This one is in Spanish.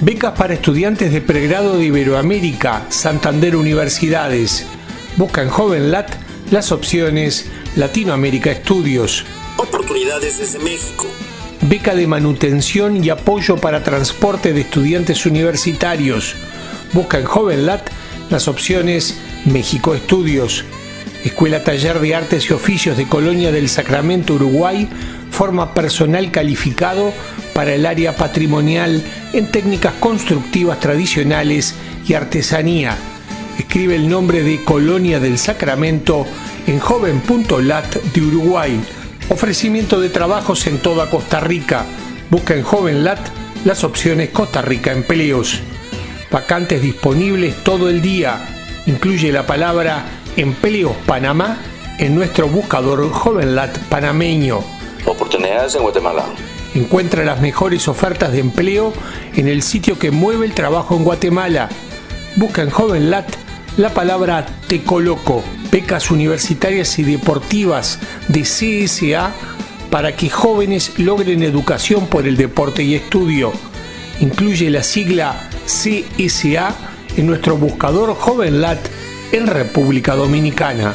Becas para estudiantes de pregrado de Iberoamérica, Santander Universidades. Busca en JovenLat las opciones Latinoamérica Estudios. Oportunidades desde México. Beca de manutención y apoyo para transporte de estudiantes universitarios. Busca en JovenLat las opciones México Estudios. Escuela Taller de Artes y Oficios de Colonia del Sacramento, Uruguay, forma personal calificado para el área patrimonial en técnicas constructivas tradicionales y artesanía. Escribe el nombre de Colonia del Sacramento en joven.lat de Uruguay. Ofrecimiento de trabajos en toda Costa Rica. Busca en JovenLat las opciones Costa Rica Empleos. Vacantes disponibles todo el día. Incluye la palabra Empleos Panamá en nuestro buscador JovenLat panameño. Oportunidades en Guatemala. Encuentra las mejores ofertas de empleo en el sitio que mueve el trabajo en Guatemala. Busca en JovenLat la palabra Te Coloco, becas universitarias y deportivas de CSA para que jóvenes logren educación por el deporte y estudio. Incluye la sigla CSA en nuestro buscador JovenLat en República Dominicana.